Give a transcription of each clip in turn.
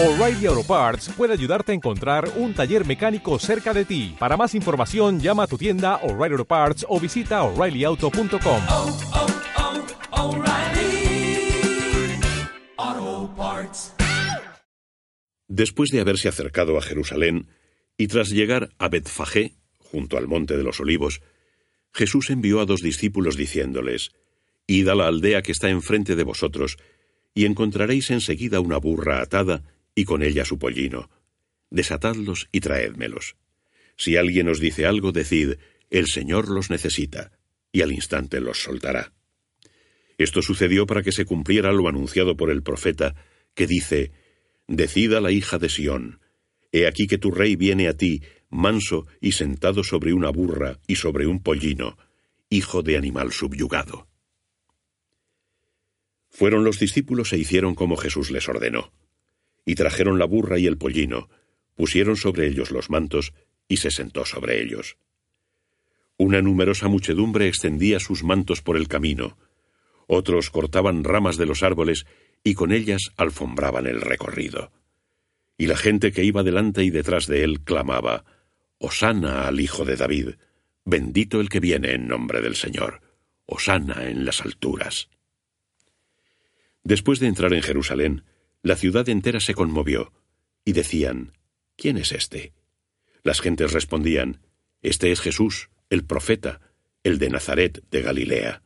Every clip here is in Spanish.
O'Reilly Auto Parts puede ayudarte a encontrar un taller mecánico cerca de ti. Para más información, llama a tu tienda O'Reilly Auto Parts o visita oreillyauto.com. oh, oh, Parts. Después de haberse acercado a Jerusalén y tras llegar a Betfagé, junto al monte de los olivos, Jesús envió a dos discípulos diciéndoles: Id a la aldea que está enfrente de vosotros, y encontraréis enseguida una burra atada y con ella su pollino. Desatadlos y traédmelos. Si alguien os dice algo, decid, el Señor los necesita, y al instante los soltará. Esto sucedió para que se cumpliera lo anunciado por el profeta, que dice, Decid a la hija de Sión, He aquí que tu rey viene a ti, manso y sentado sobre una burra y sobre un pollino, hijo de animal subyugado. Fueron los discípulos e hicieron como Jesús les ordenó y trajeron la burra y el pollino, pusieron sobre ellos los mantos, y se sentó sobre ellos. Una numerosa muchedumbre extendía sus mantos por el camino, otros cortaban ramas de los árboles y con ellas alfombraban el recorrido. Y la gente que iba delante y detrás de él clamaba, Osana al Hijo de David, bendito el que viene en nombre del Señor, Osana en las alturas. Después de entrar en Jerusalén, la ciudad entera se conmovió, y decían, ¿quién es este? Las gentes respondían, Este es Jesús, el profeta, el de Nazaret de Galilea.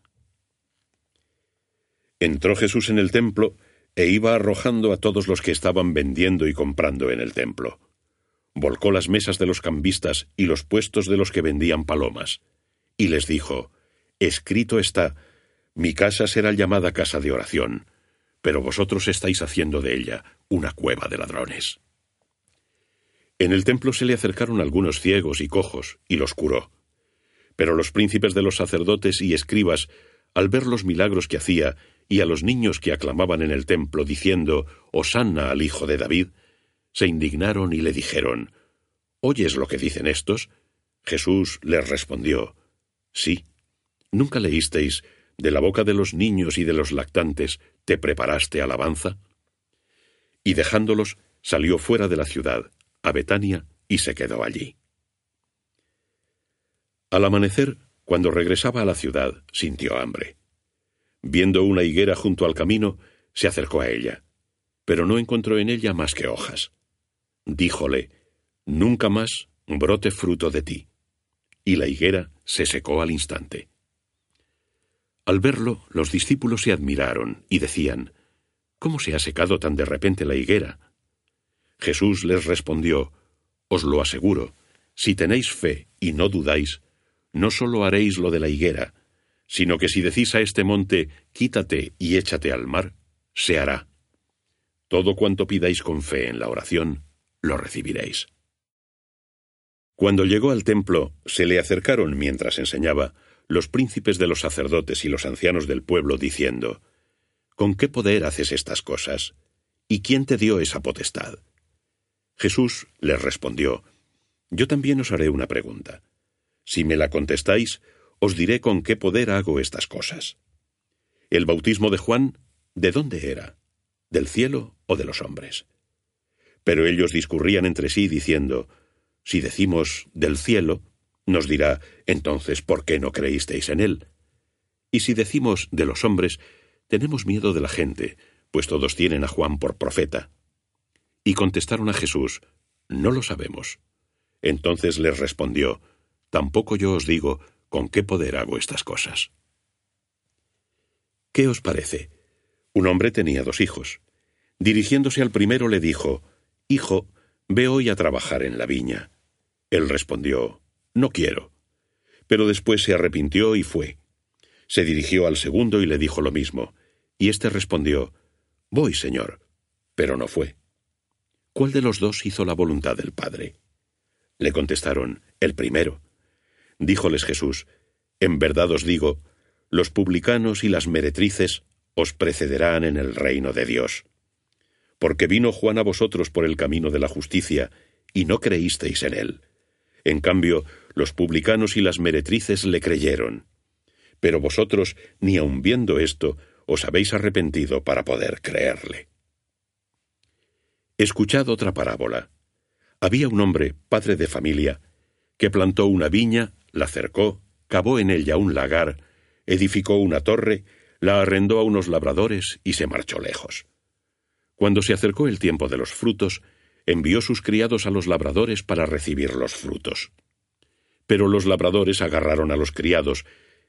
Entró Jesús en el templo e iba arrojando a todos los que estaban vendiendo y comprando en el templo. Volcó las mesas de los cambistas y los puestos de los que vendían palomas, y les dijo, Escrito está, mi casa será llamada casa de oración, pero vosotros estáis haciendo de ella una cueva de ladrones. En el templo se le acercaron algunos ciegos y cojos, y los curó. Pero los príncipes de los sacerdotes y escribas, al ver los milagros que hacía, y a los niños que aclamaban en el templo, diciendo, Hosanna al Hijo de David, se indignaron y le dijeron, ¿Oyes lo que dicen estos? Jesús les respondió, Sí. ¿Nunca leísteis de la boca de los niños y de los lactantes te preparaste alabanza? Y dejándolos, salió fuera de la ciudad, a Betania, y se quedó allí. Al amanecer, cuando regresaba a la ciudad, sintió hambre. Viendo una higuera junto al camino, se acercó a ella, pero no encontró en ella más que hojas. Díjole, Nunca más brote fruto de ti. Y la higuera se secó al instante. Al verlo, los discípulos se admiraron y decían, ¿Cómo se ha secado tan de repente la higuera? Jesús les respondió, Os lo aseguro, si tenéis fe y no dudáis, no sólo haréis lo de la higuera, sino que si decís a este monte, quítate y échate al mar, se hará. Todo cuanto pidáis con fe en la oración, lo recibiréis. Cuando llegó al templo, se le acercaron mientras enseñaba los príncipes de los sacerdotes y los ancianos del pueblo, diciendo, ¿Con qué poder haces estas cosas? ¿Y quién te dio esa potestad? Jesús les respondió, Yo también os haré una pregunta. Si me la contestáis, os diré con qué poder hago estas cosas. El bautismo de Juan, ¿de dónde era? ¿Del cielo o de los hombres? Pero ellos discurrían entre sí diciendo, Si decimos del cielo, nos dirá, entonces, ¿por qué no creísteis en él? Y si decimos de los hombres, tenemos miedo de la gente, pues todos tienen a Juan por profeta. Y contestaron a Jesús, No lo sabemos. Entonces les respondió, Tampoco yo os digo con qué poder hago estas cosas. ¿Qué os parece? Un hombre tenía dos hijos. Dirigiéndose al primero le dijo, Hijo, ve hoy a trabajar en la viña. Él respondió, No quiero. Pero después se arrepintió y fue. Se dirigió al segundo y le dijo lo mismo, y éste respondió, Voy, señor. Pero no fue. ¿Cuál de los dos hizo la voluntad del Padre? Le contestaron, El primero. Díjoles Jesús, En verdad os digo, los publicanos y las meretrices os precederán en el reino de Dios. Porque vino Juan a vosotros por el camino de la justicia, y no creísteis en él. En cambio, los publicanos y las meretrices le creyeron. Pero vosotros, ni aun viendo esto, os habéis arrepentido para poder creerle. Escuchad otra parábola. Había un hombre, padre de familia, que plantó una viña, la cercó, cavó en ella un lagar, edificó una torre, la arrendó a unos labradores y se marchó lejos. Cuando se acercó el tiempo de los frutos, envió sus criados a los labradores para recibir los frutos. Pero los labradores agarraron a los criados,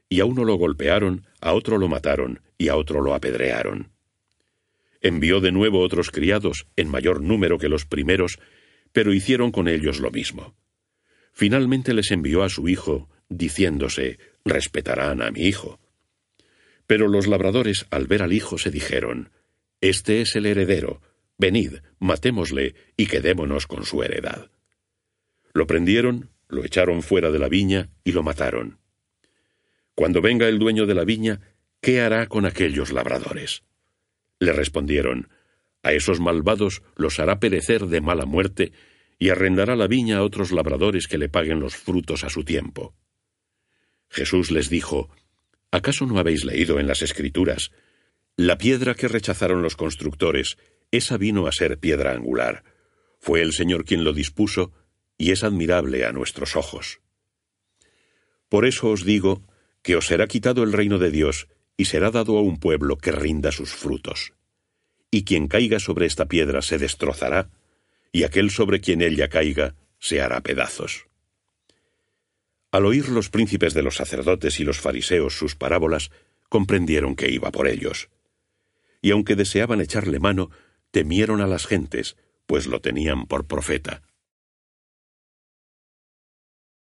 y a uno lo golpearon, a otro lo mataron, y a otro lo apedrearon. Envió de nuevo otros criados, en mayor número que los primeros, pero hicieron con ellos lo mismo. Finalmente les envió a su hijo, diciéndose, respetarán a mi hijo. Pero los labradores, al ver al hijo, se dijeron, Este es el heredero, venid, matémosle y quedémonos con su heredad. Lo prendieron, lo echaron fuera de la viña y lo mataron. Cuando venga el dueño de la viña, ¿qué hará con aquellos labradores? Le respondieron, A esos malvados los hará perecer de mala muerte y arrendará la viña a otros labradores que le paguen los frutos a su tiempo. Jesús les dijo, ¿Acaso no habéis leído en las Escrituras? La piedra que rechazaron los constructores, esa vino a ser piedra angular. Fue el Señor quien lo dispuso, y es admirable a nuestros ojos. Por eso os digo que os será quitado el reino de Dios, y será dado a un pueblo que rinda sus frutos. Y quien caiga sobre esta piedra se destrozará, y aquel sobre quien ella caiga se hará pedazos. Al oír los príncipes de los sacerdotes y los fariseos sus parábolas, comprendieron que iba por ellos. Y aunque deseaban echarle mano, temieron a las gentes, pues lo tenían por profeta.